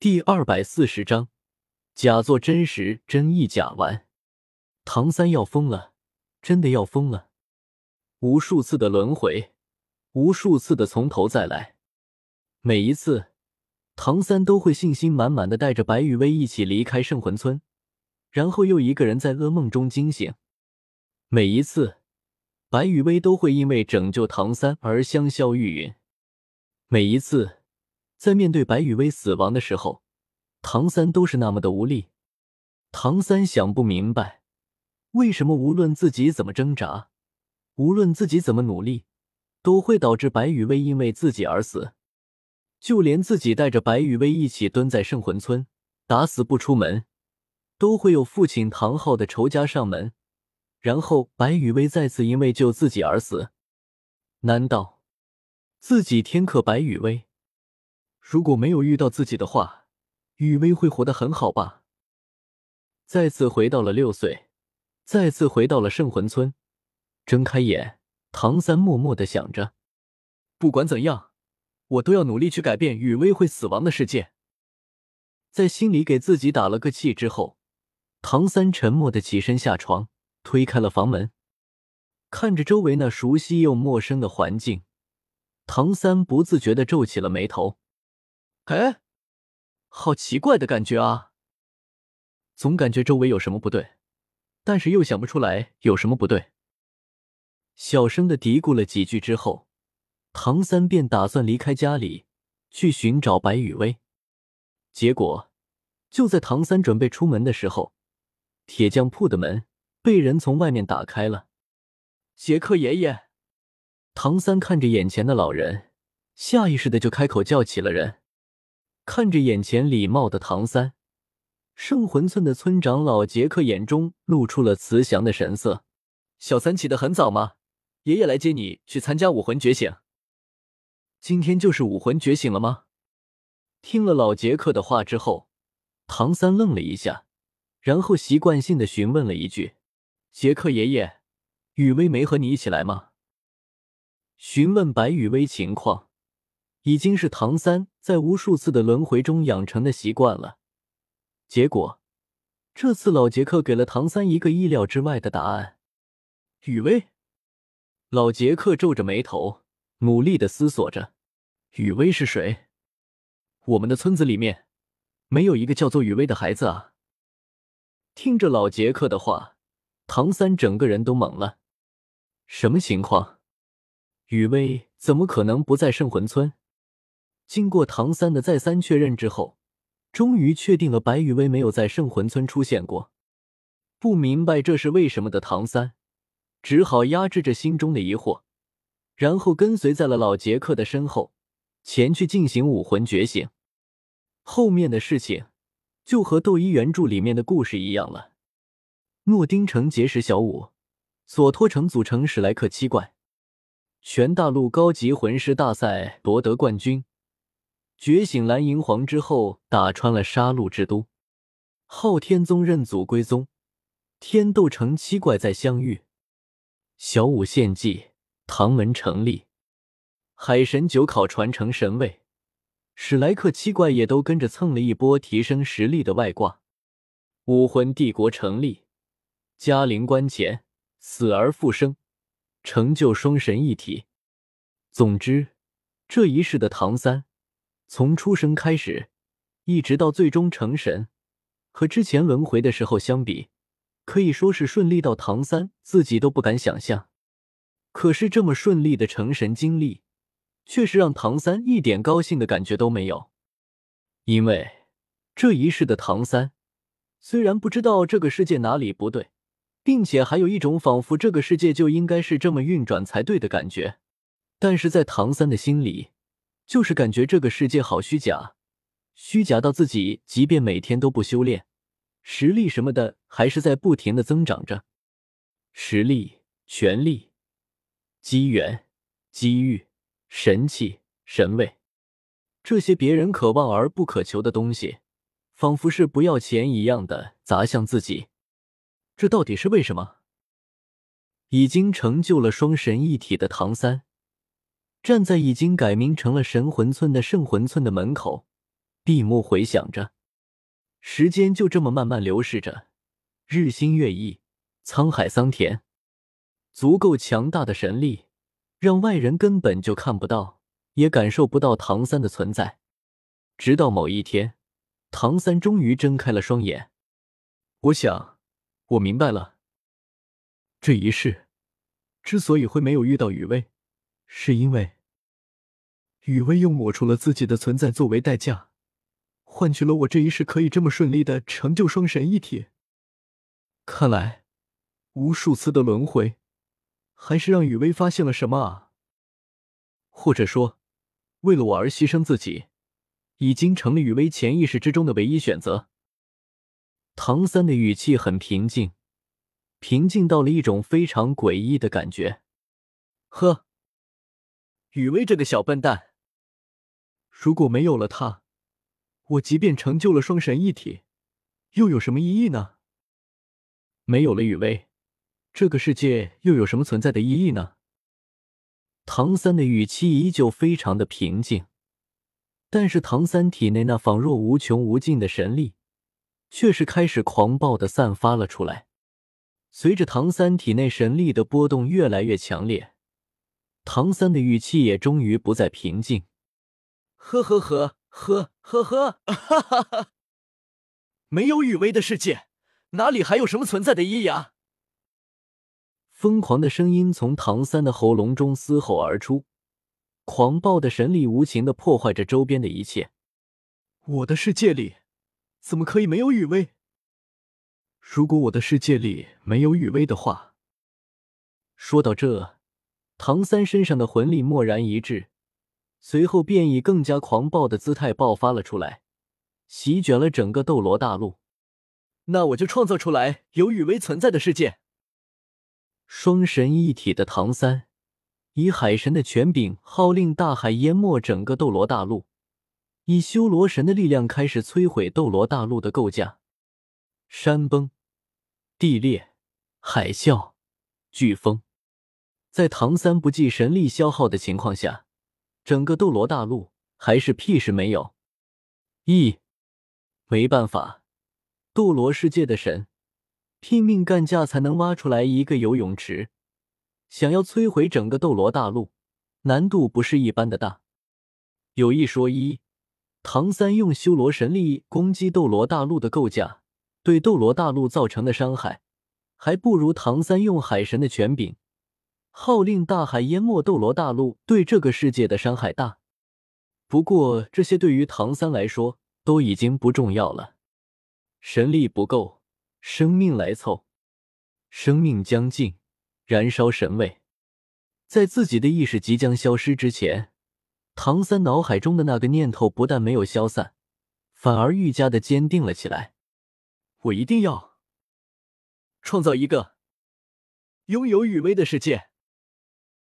第二百四十章，假作真实，真亦假玩。唐三要疯了，真的要疯了！无数次的轮回，无数次的从头再来，每一次，唐三都会信心满满的带着白羽薇一起离开圣魂村，然后又一个人在噩梦中惊醒。每一次，白羽薇都会因为拯救唐三而香消玉殒。每一次。在面对白羽薇死亡的时候，唐三都是那么的无力。唐三想不明白，为什么无论自己怎么挣扎，无论自己怎么努力，都会导致白羽薇因为自己而死。就连自己带着白羽薇一起蹲在圣魂村，打死不出门，都会有父亲唐昊的仇家上门，然后白羽薇再次因为救自己而死。难道自己天克白羽薇？如果没有遇到自己的话，雨薇会活得很好吧？再次回到了六岁，再次回到了圣魂村。睁开眼，唐三默默的想着：不管怎样，我都要努力去改变雨薇会死亡的世界。在心里给自己打了个气之后，唐三沉默的起身下床，推开了房门，看着周围那熟悉又陌生的环境，唐三不自觉的皱起了眉头。哎，好奇怪的感觉啊！总感觉周围有什么不对，但是又想不出来有什么不对。小声的嘀咕了几句之后，唐三便打算离开家里去寻找白雨薇。结果，就在唐三准备出门的时候，铁匠铺的门被人从外面打开了。杰克爷爷，唐三看着眼前的老人，下意识的就开口叫起了人。看着眼前礼貌的唐三，圣魂村的村长老杰克眼中露出了慈祥的神色。小三起得很早吗？爷爷来接你去参加武魂觉醒。今天就是武魂觉醒了吗？听了老杰克的话之后，唐三愣了一下，然后习惯性的询问了一句：“杰克爷爷，雨薇没和你一起来吗？”询问白雨薇情况。已经是唐三在无数次的轮回中养成的习惯了。结果，这次老杰克给了唐三一个意料之外的答案。雨薇，老杰克皱着眉头，努力的思索着：雨薇是谁？我们的村子里面没有一个叫做雨薇的孩子啊！听着老杰克的话，唐三整个人都懵了。什么情况？雨薇怎么可能不在圣魂村？经过唐三的再三确认之后，终于确定了白羽薇没有在圣魂村出现过。不明白这是为什么的唐三，只好压制着心中的疑惑，然后跟随在了老杰克的身后，前去进行武魂觉醒。后面的事情就和《斗一原著》里面的故事一样了。诺丁城结识小舞，索托城组成史莱克七怪，全大陆高级魂师大赛夺得冠军。觉醒蓝银皇之后，打穿了杀戮之都。昊天宗认祖归宗，天斗城七怪再相遇。小舞献祭，唐门成立。海神九考传承神位，史莱克七怪也都跟着蹭了一波提升实力的外挂。武魂帝国成立，嘉陵关前死而复生，成就双神一体。总之，这一世的唐三。从出生开始，一直到最终成神，和之前轮回的时候相比，可以说是顺利到唐三自己都不敢想象。可是这么顺利的成神经历，却是让唐三一点高兴的感觉都没有。因为这一世的唐三，虽然不知道这个世界哪里不对，并且还有一种仿佛这个世界就应该是这么运转才对的感觉，但是在唐三的心里。就是感觉这个世界好虚假，虚假到自己即便每天都不修炼，实力什么的还是在不停的增长着。实力、权力、机缘、机遇、神器、神位，这些别人可望而不可求的东西，仿佛是不要钱一样的砸向自己。这到底是为什么？已经成就了双神一体的唐三。站在已经改名成了神魂村的圣魂村的门口，闭目回想着，时间就这么慢慢流逝着，日新月异，沧海桑田。足够强大的神力，让外人根本就看不到，也感受不到唐三的存在。直到某一天，唐三终于睁开了双眼。我想，我明白了。这一世之所以会没有遇到雨薇，是因为雨薇用抹除了自己的存在作为代价，换取了我这一世可以这么顺利的成就双神一体。看来，无数次的轮回，还是让雨薇发现了什么啊？或者说，为了我而牺牲自己，已经成了雨薇潜意识之中的唯一选择。唐三的语气很平静。平静到了一种非常诡异的感觉。呵，雨薇这个小笨蛋，如果没有了他，我即便成就了双神一体，又有什么意义呢？没有了雨薇，这个世界又有什么存在的意义呢？唐三的语气依旧非常的平静，但是唐三体内那仿若无穷无尽的神力，却是开始狂暴的散发了出来。随着唐三体内神力的波动越来越强烈，唐三的语气也终于不再平静。呵呵呵呵呵呵，哈哈哈！没有雨薇的世界，哪里还有什么存在的意义啊？疯狂的声音从唐三的喉咙中嘶吼而出，狂暴的神力无情的破坏着周边的一切。我的世界里，怎么可以没有雨薇？如果我的世界里没有雨薇的话，说到这，唐三身上的魂力蓦然一滞，随后便以更加狂暴的姿态爆发了出来，席卷了整个斗罗大陆。那我就创造出来有雨薇存在的世界。双神一体的唐三，以海神的权柄号令大海淹没整个斗罗大陆，以修罗神的力量开始摧毁斗罗大陆的构架，山崩。地裂、海啸、飓风，在唐三不计神力消耗的情况下，整个斗罗大陆还是屁事没有。一，没办法，斗罗世界的神拼命干架才能挖出来一个游泳池，想要摧毁整个斗罗大陆，难度不是一般的大。有一说一，唐三用修罗神力攻击斗罗大陆的构架。对斗罗大陆造成的伤害，还不如唐三用海神的权柄号令大海淹没斗罗大陆对这个世界的伤害大。不过这些对于唐三来说都已经不重要了。神力不够，生命来凑。生命将尽，燃烧神位。在自己的意识即将消失之前，唐三脑海中的那个念头不但没有消散，反而愈加的坚定了起来。我一定要创造一个拥有雨薇的世界。